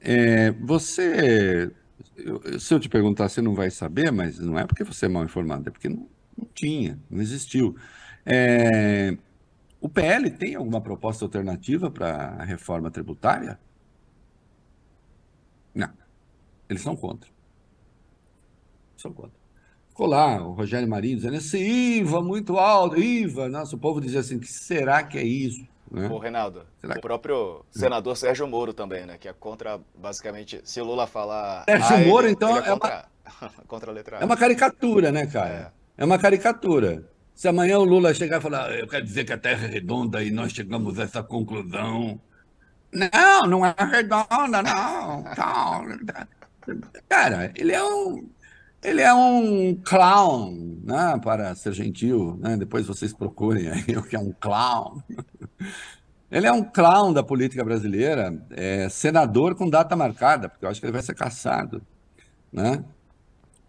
Speaker 2: É, você, eu, se eu te perguntar, você não vai saber, mas não é porque você é mal informado, é porque não, não tinha, não existiu. É, o PL tem alguma proposta alternativa para a reforma tributária? Não. Eles são contra. São contra. Ficou lá o Rogério Marinho dizendo esse IVA muito alto, IVA. Nossa, o povo dizia assim, que será que é isso?
Speaker 1: Né? Ô, Reinaldo, será o próprio senador Sérgio Moro também, né? Que é contra, basicamente, se o Lula falar...
Speaker 2: Sérgio
Speaker 1: ah,
Speaker 2: Moro, ele, então,
Speaker 1: ele é,
Speaker 2: é,
Speaker 1: contra, uma... contra a letra
Speaker 2: É uma caricatura, né, cara? É. é uma caricatura. Se amanhã o Lula chegar e falar, eu quero dizer que a Terra é redonda e nós chegamos a essa conclusão. Não, não é redonda, não. Cara, ele é um, ele é um clown, né, para ser gentil. Né? Depois vocês procurem aí o que é um clown. Ele é um clown da política brasileira, é senador com data marcada, porque eu acho que ele vai ser caçado, né?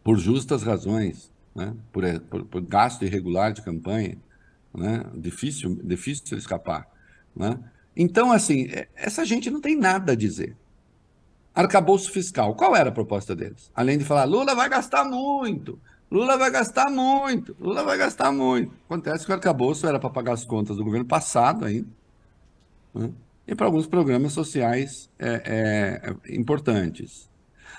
Speaker 2: por justas razões né? por, eh, por, por, gasto irregular de campanha, né? difícil, difícil escapar. Né? Então, assim, eh, essa gente não tem nada a dizer. Arcabouço fiscal, qual era a proposta deles? Além de falar, Lula vai gastar muito, Lula vai gastar muito, Lula vai gastar muito. Acontece que o arcabouço era para pagar as contas do governo passado ainda, né? e para alguns programas sociais é, é, importantes.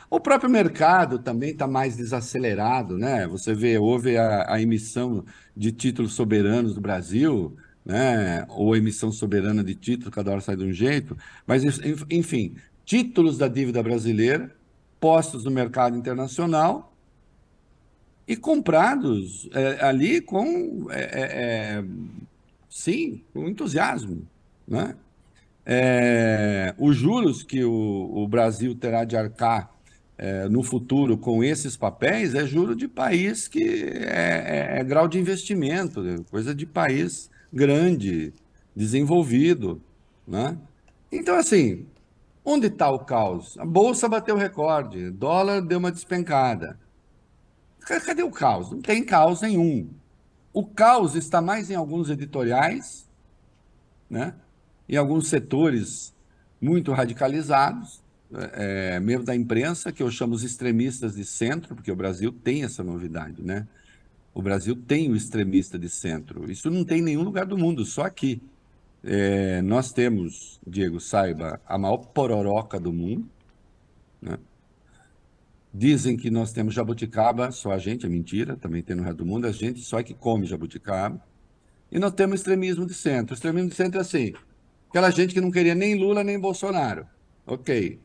Speaker 2: O próprio mercado também está mais desacelerado, né? Você vê, houve a, a, emissão de títulos soberanos do Brasil, né? Ou emissão soberana de títulos, cada hora sai de um jeito. Mas, enfim, títulos da dívida brasileira postos no mercado internacional e comprados é, ali com, é, é, é sim, com entusiasmo, né? É, os juros que o, o Brasil terá de arcar é, no futuro com esses papéis é juro de país que é, é, é grau de investimento, é coisa de país grande, desenvolvido. Né? Então, assim, onde está o caos? A bolsa bateu recorde, dólar deu uma despencada. Cadê o caos? Não tem caos nenhum. O caos está mais em alguns editoriais, né? em alguns setores muito radicalizados, é, mesmo da imprensa, que eu chamo os extremistas de centro, porque o Brasil tem essa novidade, né? O Brasil tem o extremista de centro. Isso não tem em nenhum lugar do mundo, só aqui. É, nós temos, Diego, saiba, a maior pororoca do mundo. Né? Dizem que nós temos jabuticaba, só a gente, é mentira, também tem no resto do mundo, a gente só é que come jabuticaba. E nós temos extremismo de centro. O extremismo de centro é assim, aquela gente que não queria nem Lula nem Bolsonaro. Ok,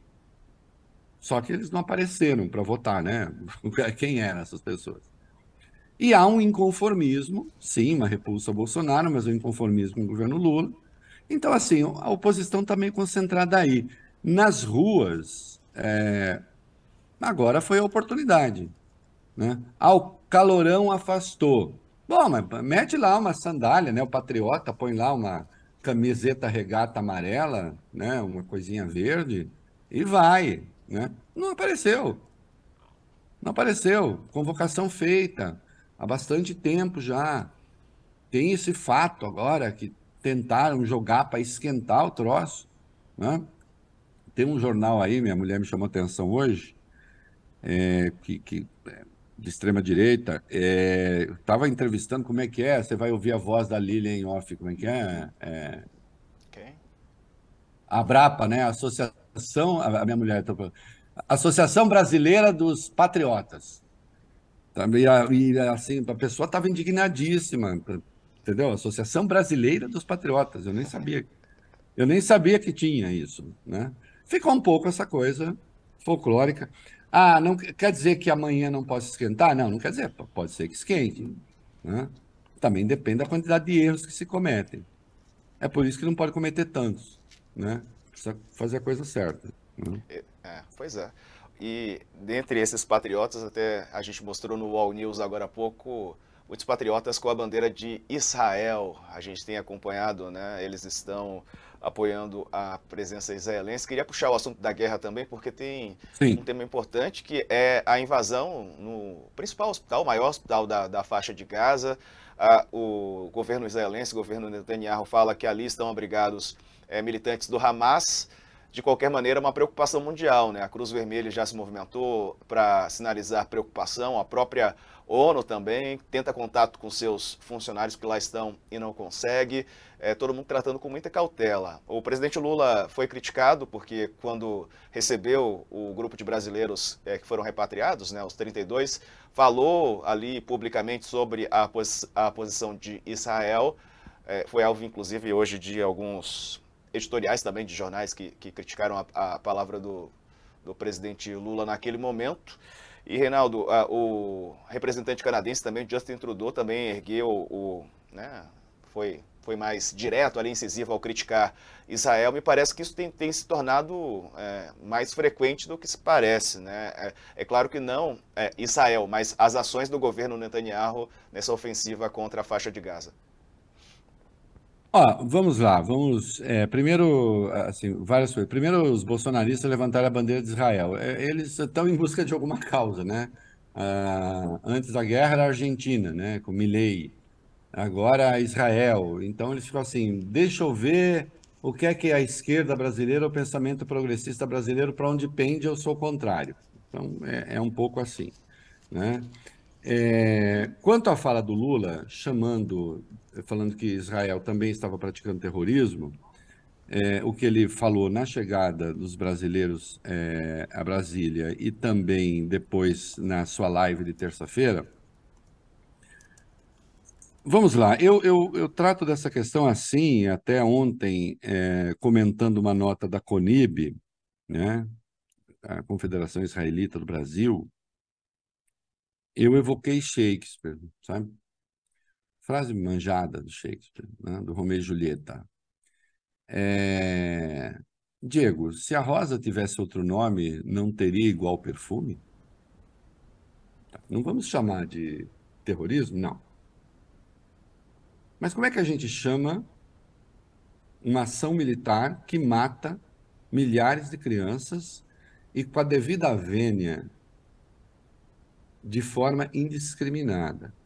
Speaker 2: só que eles não apareceram para votar, né? Quem eram essas pessoas? E há um inconformismo, sim, uma repulsa ao Bolsonaro, mas um inconformismo com o governo Lula. Então, assim, a oposição está meio concentrada aí. Nas ruas, é... agora foi a oportunidade. Né? O calorão afastou. Bom, mas mete lá uma sandália, né? O patriota põe lá uma camiseta regata amarela, né? Uma coisinha verde e vai. Né? Não apareceu. Não apareceu. Convocação feita há bastante tempo já. Tem esse fato agora que tentaram jogar para esquentar o troço. Né? Tem um jornal aí, minha mulher me chamou atenção hoje, é, que, que, é, de extrema direita, estava é, entrevistando como é que é, você vai ouvir a voz da Lilian off, como é que é? é okay. A Brapa, né? Associação Associação, a minha mulher, Associação Brasileira dos Patriotas. E, assim, a pessoa estava indignadíssima, entendeu? Associação Brasileira dos Patriotas. Eu nem sabia, eu nem sabia que tinha isso, né? Ficou um pouco essa coisa folclórica. Ah, não quer dizer que amanhã não possa esquentar? Não, não quer dizer. Pode ser que esquente, né? Também depende da quantidade de erros que se cometem. É por isso que não pode cometer tantos, né? Precisa fazer a coisa certa. Né?
Speaker 1: É, é, pois é. E dentre esses patriotas, até a gente mostrou no Wall News agora há pouco, muitos patriotas com a bandeira de Israel. A gente tem acompanhado, né? Eles estão apoiando a presença israelense. Queria puxar o assunto da guerra também, porque tem Sim. um tema importante que é a invasão no principal hospital, o maior hospital da, da faixa de Gaza. Ah, o governo israelense, o governo Netanyahu, fala que ali estão abrigados é, militantes do Hamas de qualquer maneira, é uma preocupação mundial. Né? A Cruz Vermelha já se movimentou para sinalizar preocupação, a própria ONU também tenta contato com seus funcionários que lá estão e não consegue. É, todo mundo tratando com muita cautela. O presidente Lula foi criticado porque, quando recebeu o grupo de brasileiros é, que foram repatriados, né, os 32, falou ali publicamente sobre a, posi a posição de Israel. É, foi alvo, inclusive, hoje de alguns editoriais também de jornais que, que criticaram a, a palavra do, do presidente Lula naquele momento. E, Reinaldo, a, o representante canadense também, Justin Trudeau, também ergueu o. Né, foi, foi mais direto, ali, incisivo ao criticar Israel. Me parece que isso tem, tem se tornado é, mais frequente do que se parece. Né? É, é claro que não é, Israel, mas as ações do governo Netanyahu nessa ofensiva contra a faixa de Gaza.
Speaker 2: Ó, vamos lá, vamos. é, primeiro, assim, várias coisas. Primeiro, os bolsonaristas levantaram a bandeira de Israel. É, Eles estão em busca de alguma causa, né? Ah, antes da guerra era a Argentina, né? Com Milei. Agora Israel. Então eles ficam assim: deixa eu ver o que é que é a esquerda brasileira, o pensamento progressista brasileiro, para onde pende, eu sou o contrário. Então é, é um pouco assim, né? É, quanto à fala do Lula, chamando, falando que Israel também estava praticando terrorismo, é, o que ele falou na chegada dos brasileiros é, a Brasília e também depois na sua live de terça-feira. Vamos lá, eu, eu, eu, trato dessa questão assim, até ontem, é, comentando uma nota da CONIB, né, a Confederação Israelita do Brasil, eu evoquei Shakespeare, sabe? Frase manjada do Shakespeare, né? do Romeu e Julieta. É... Diego, se a rosa tivesse outro nome, não teria igual perfume? Não vamos chamar de terrorismo? Não. Mas como é que a gente chama uma ação militar que mata milhares de crianças e com a devida vênia de forma indiscriminada.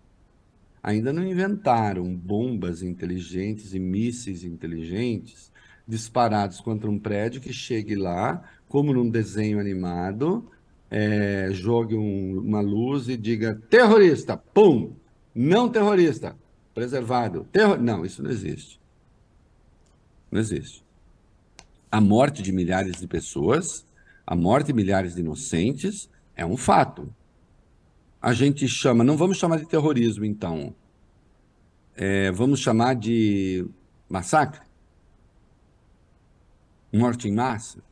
Speaker 2: Ainda não inventaram bombas inteligentes e mísseis inteligentes disparados contra um prédio que chegue lá, como num desenho animado, é, jogue um, uma luz e diga terrorista, pum! Não terrorista, preservado. Terror... Não, isso não existe. Não existe. A morte de milhares de pessoas, a morte de milhares de inocentes é um fato a gente chama, não vamos chamar de terrorismo, então, é, vamos chamar de massacre? Morte em massa?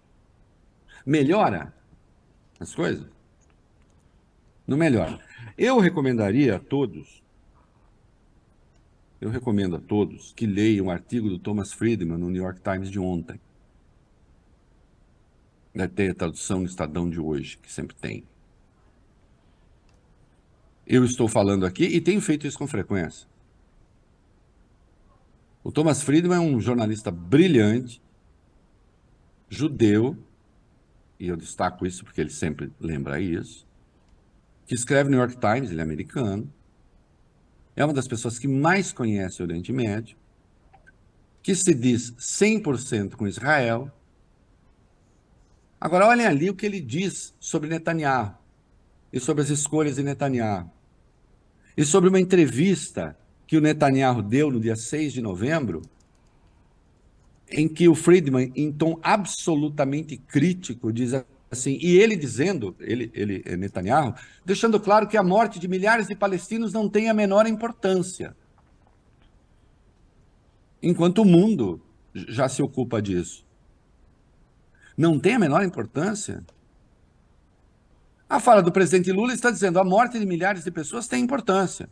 Speaker 2: Melhora as coisas? Não melhora. Eu recomendaria a todos, eu recomendo a todos que leiam o artigo do Thomas Friedman no New York Times de ontem. Deve ter a tradução no Estadão de hoje, que sempre tem eu estou falando aqui e tenho feito isso com frequência. O Thomas Friedman é um jornalista brilhante, judeu, e eu destaco isso porque ele sempre lembra isso, que escreve no New York Times, ele é americano, é uma das pessoas que mais conhece o Oriente Médio, que se diz 100% com Israel. Agora, olhem ali o que ele diz sobre Netanyahu e sobre as escolhas de Netanyahu. E sobre uma entrevista que o Netanyahu deu no dia 6 de novembro, em que o Friedman, em tom absolutamente crítico, diz assim, e ele dizendo, ele, ele Netanyahu, deixando claro que a morte de milhares de palestinos não tem a menor importância. Enquanto o mundo já se ocupa disso. Não tem a menor importância. A fala do presidente Lula está dizendo a morte de milhares de pessoas tem importância.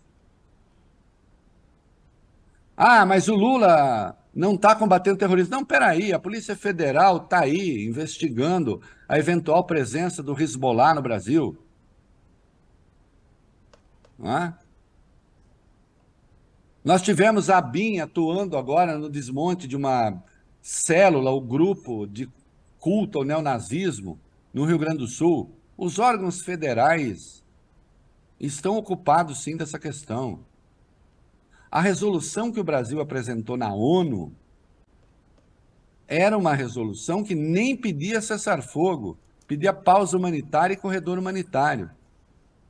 Speaker 2: Ah, mas o Lula não está combatendo terrorismo. Não, peraí, a Polícia Federal está aí investigando a eventual presença do Hezbollah no Brasil. É? Nós tivemos a BIM atuando agora no desmonte de uma célula, o grupo de culto ao neonazismo no Rio Grande do Sul. Os órgãos federais estão ocupados sim dessa questão. A resolução que o Brasil apresentou na ONU era uma resolução que nem pedia cessar-fogo, pedia pausa humanitária e corredor humanitário.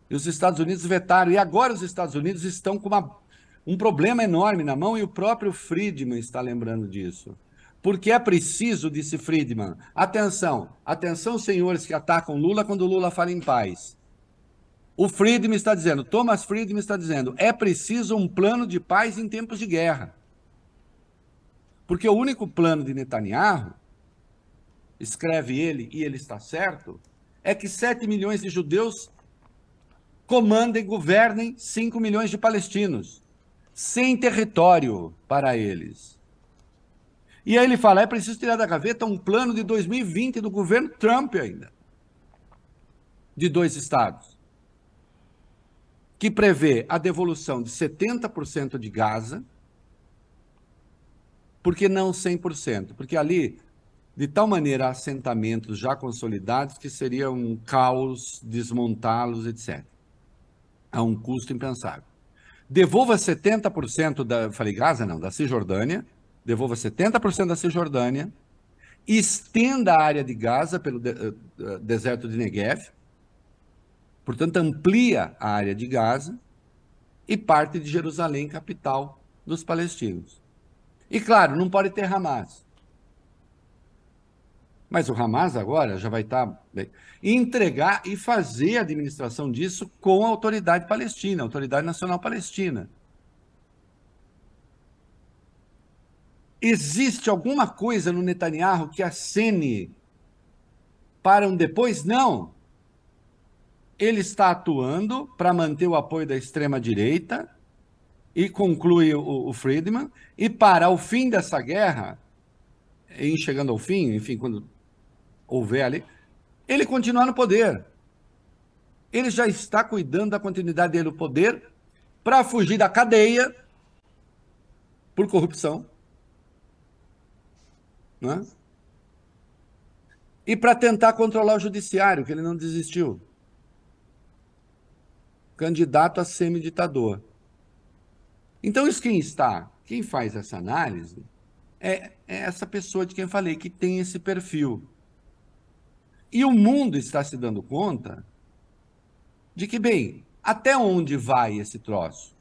Speaker 2: E os Estados Unidos vetaram. E agora os Estados Unidos estão com uma, um problema enorme na mão, e o próprio Friedman está lembrando disso. Porque é preciso, disse Friedman, atenção, atenção, senhores que atacam Lula quando Lula fala em paz. O Friedman está dizendo, Thomas Friedman está dizendo, é preciso um plano de paz em tempos de guerra. Porque o único plano de Netanyahu, escreve ele, e ele está certo, é que 7 milhões de judeus comandem, governem 5 milhões de palestinos, sem território para eles. E aí ele fala: é preciso tirar da gaveta um plano de 2020 do governo Trump ainda, de dois estados, que prevê a devolução de 70% de Gaza, porque não 100%? Porque ali, de tal maneira, assentamentos já consolidados que seria um caos desmontá-los, etc. A um custo impensável. Devolva 70% da. Falei Gaza? Não, da Cisjordânia devolva 70% da Cisjordânia, estenda a área de Gaza pelo de, uh, deserto de Negev, portanto, amplia a área de Gaza e parte de Jerusalém, capital dos palestinos. E claro, não pode ter Hamas. Mas o Hamas agora já vai estar. Tá entregar e fazer a administração disso com a autoridade palestina, a autoridade nacional palestina. Existe alguma coisa no Netanyahu que acene para um depois? Não. Ele está atuando para manter o apoio da extrema-direita, e conclui o, o, Friedman, e para o fim dessa guerra, em chegando ao fim, enfim, quando houver ali, ele continuar no poder. Ele já está cuidando da continuidade dele no poder para fugir da cadeia por corrupção né? E para tentar controlar o judiciário, que ele não desistiu. Candidato a semi-ditador. Então, isso quem está, quem faz essa análise, é, é essa pessoa de quem eu falei, que tem esse perfil. E o mundo está se dando conta de que, bem, até onde vai esse troço?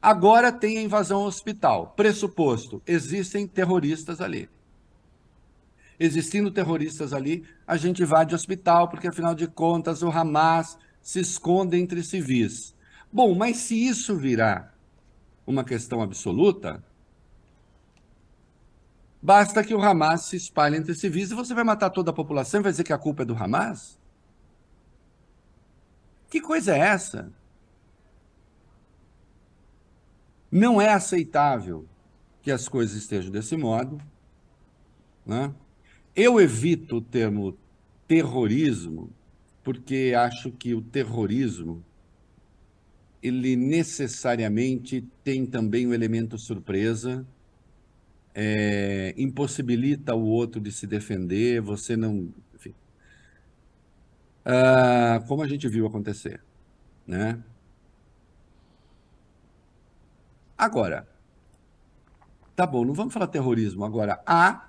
Speaker 2: Agora tem a invasão ao hospital. Pressuposto, existem terroristas ali existindo terroristas ali, a gente vai de hospital, porque afinal de contas o Hamas se esconde entre civis. Bom, mas se isso virar uma questão absoluta, basta que o Hamas se espalhe entre civis e você vai matar toda a população e vai dizer que a culpa é do Hamas? Que coisa é essa? Não é aceitável que as coisas estejam desse modo. Né? Eu evito o termo terrorismo porque acho que o terrorismo ele necessariamente tem também o um elemento surpresa, é, impossibilita o outro de se defender, você não. Enfim. Ah, como a gente viu acontecer. Né? Agora, tá bom, não vamos falar terrorismo. Agora, há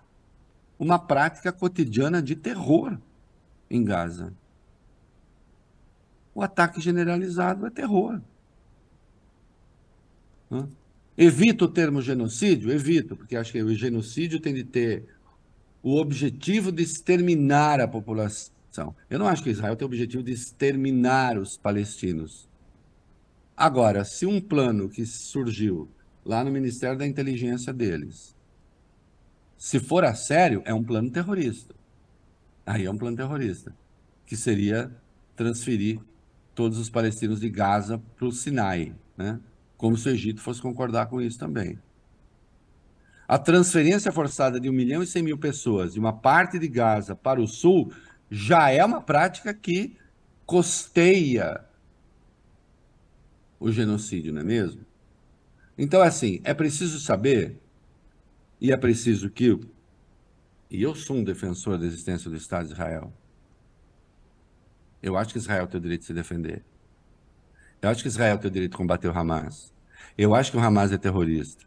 Speaker 2: uma prática cotidiana de terror em Gaza. O ataque generalizado é terror. Evito o termo genocídio? Evito, porque acho que o genocídio tem de ter o objetivo de exterminar a população. Eu não acho que Israel tem o objetivo de exterminar os palestinos. Agora, se um plano que surgiu lá no Ministério da Inteligência deles se for a sério, é um plano terrorista. Aí é um plano terrorista, que seria transferir todos os palestinos de Gaza para o Sinai, né? como se o Egito fosse concordar com isso também. A transferência forçada de 1 milhão e 100 mil pessoas de uma parte de Gaza para o sul já é uma prática que costeia o genocídio, não é mesmo? Então, assim, é preciso saber e é preciso que, e eu sou um defensor da existência do Estado de Israel, eu acho que Israel tem o direito de se defender. Eu acho que Israel tem o direito de combater o Hamas. Eu acho que o Hamas é terrorista.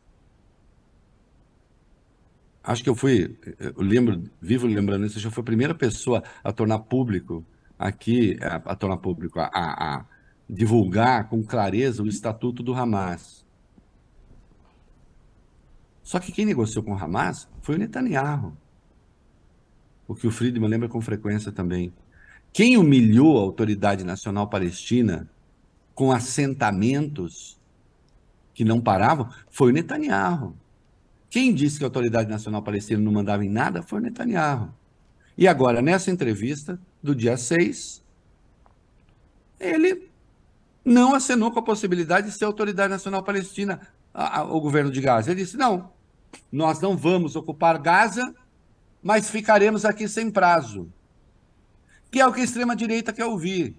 Speaker 2: acho que eu fui, eu lembro, vivo lembrando isso, eu fui a primeira pessoa a tornar público aqui, a, a tornar público, a, a, divulgar com clareza o estatuto do Hamas. Só que quem negociou com o Hamas foi o Netanyahu. O que o Friedman lembra com frequência também. Quem humilhou a Autoridade Nacional Palestina com assentamentos que não paravam foi o Netanyahu. Quem disse que a Autoridade Nacional Palestina não mandava em nada foi o Netanyahu. E agora, nessa entrevista do dia 6, ele não acenou com a possibilidade de ser Autoridade Nacional Palestina, a, a, o governo de Gaza. Ele disse: não, nós não vamos ocupar Gaza, mas ficaremos aqui sem prazo. Que é o que a extrema-direita quer ouvir.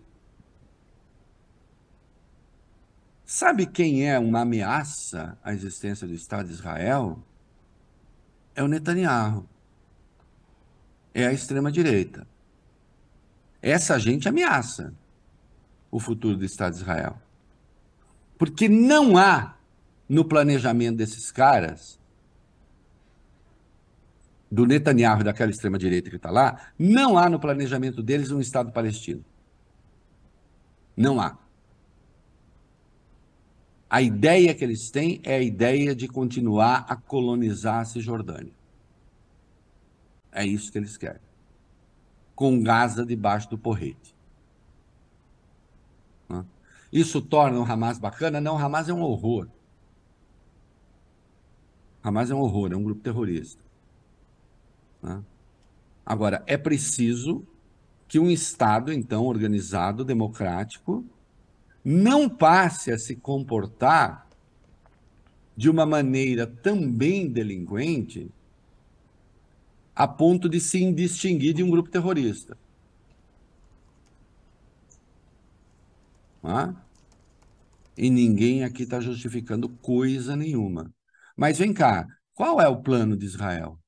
Speaker 2: Sabe quem é uma ameaça à existência do Estado de Israel? É o Netanyahu. É a extrema-direita. Essa gente ameaça o futuro do Estado de Israel. Porque não há no planejamento desses caras, do Netanyahu, daquela extrema-direita que está lá, não há no planejamento deles um Estado palestino. Não há. A ideia que eles têm é a ideia de continuar a colonizar a Cisjordânia. É isso que eles querem. Com Gaza debaixo do porrete. Isso torna o Hamas bacana? Não, o Hamas é um horror. Hamas é um horror, é um grupo terrorista. Né? Agora, é preciso que um Estado, então, organizado, democrático, não passe a se comportar de uma maneira também delinquente a ponto de se indistinguir de um grupo terrorista. E ninguém aqui está justificando coisa nenhuma. Mas vem cá, qual é o plano de Israel?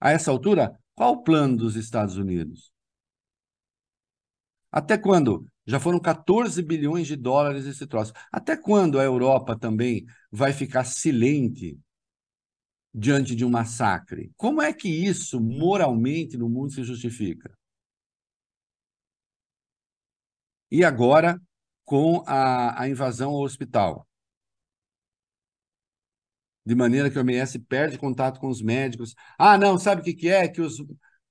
Speaker 2: A essa altura, qual o plano dos Estados Unidos? Até quando? Já foram 14 bilhões de dólares esse troço. Até quando a Europa também vai ficar silente diante de um massacre? Como é que isso moralmente no mundo se justifica? E agora, com a, a invasão ao hospital. De maneira que o OMS perde contato com os médicos. Ah, não, sabe o que, que é? Que os,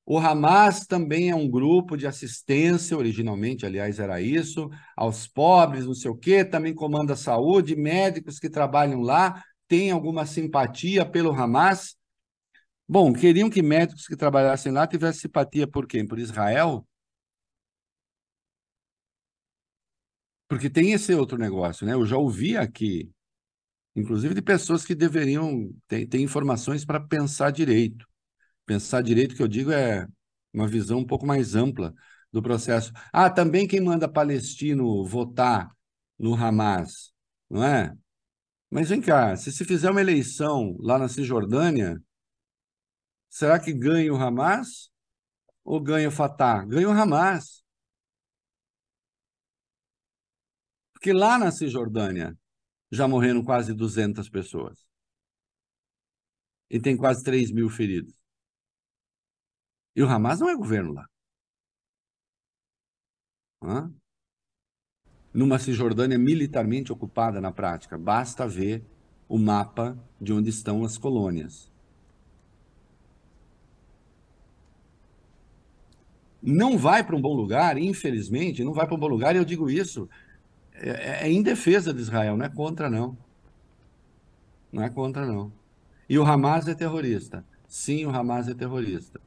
Speaker 2: o Hamas também é um grupo de assistência, originalmente, aliás, era isso, aos pobres, não sei o quê, também comanda a saúde, médicos que trabalham lá têm alguma simpatia pelo Hamas. Bom, queriam que médicos que trabalhassem lá tivessem simpatia por quem? Por Israel? Porque tem esse outro negócio, né? Eu já ouvi aqui, inclusive de pessoas que deveriam ter, ter informações para pensar direito. Pensar direito, que eu digo, é uma visão um pouco mais ampla do processo. Ah, também quem manda palestino votar no Hamas, não é? Mas vem cá, se se fizer uma eleição lá na Cisjordânia, será que ganha o Hamas ou ganha o Fatah? Ganha o Hamas. Porque lá na Cisjordânia já morreram quase 200 pessoas. E tem quase 3 mil feridos. E o Hamas não é governo lá. Hã? Numa Cisjordânia militarmente ocupada na prática, basta ver o mapa de onde estão as colônias. Não vai para um bom lugar, infelizmente, não vai para um bom lugar, e eu digo isso é, é, é em defesa de Israel, não é contra, não. Não é contra, não. E o Hamas é terrorista. Sim, o Hamas é terrorista.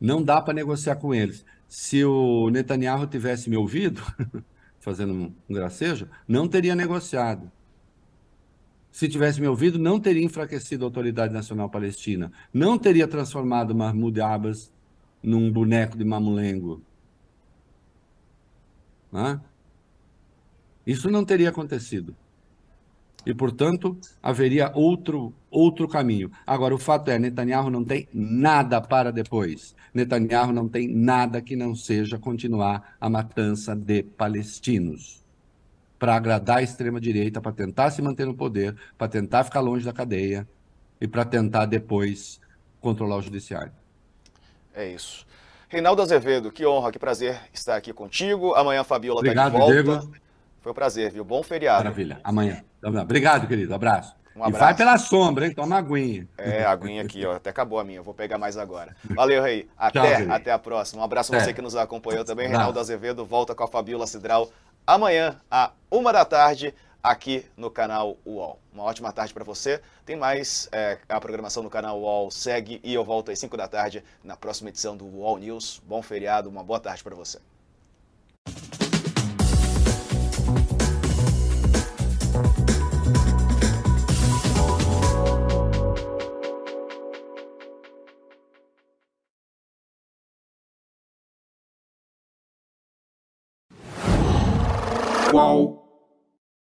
Speaker 2: Não dá para negociar com eles. Se o Netanyahu tivesse me ouvido, fazendo um gracejo, não teria negociado. Se tivesse me ouvido, não teria enfraquecido a Autoridade Nacional Palestina. Não teria transformado Mahmoud Abbas num boneco de mamulengo. Né? Isso não teria acontecido. E, portanto, haveria outro, outro caminho. Agora, o fato é, Netanyahu não tem nada para depois. Netanyahu não tem nada que não seja continuar a matança de palestinos. para agradar a extrema-direita, para tentar se manter no poder, para tentar ficar longe da cadeia e para tentar depois controlar o judiciário.
Speaker 1: É isso. Reinaldo Azevedo, que honra, que prazer estar aqui contigo. Amanhã a Fabiola
Speaker 2: está
Speaker 1: de volta.
Speaker 2: Diego.
Speaker 1: Foi um prazer, viu? Bom feriado.
Speaker 2: Maravilha. Amanhã. Obrigado, querido. Abraço. Um abraço. E vai pela sombra, hein? Toma aguinha.
Speaker 1: É, aguinha aqui, ó. Até acabou a minha. Vou pegar mais agora. Valeu, Rei. Até, Tchau, até a próxima. Um abraço a você que nos acompanhou também. Reinaldo Azevedo volta com a Fabiola Cidral amanhã, à uma da tarde, aqui no canal UOL. Uma ótima tarde para você. Tem mais é, a programação no canal UOL. Segue e eu volto às 5 da tarde na próxima edição do UOL News. Bom feriado, uma boa tarde para você.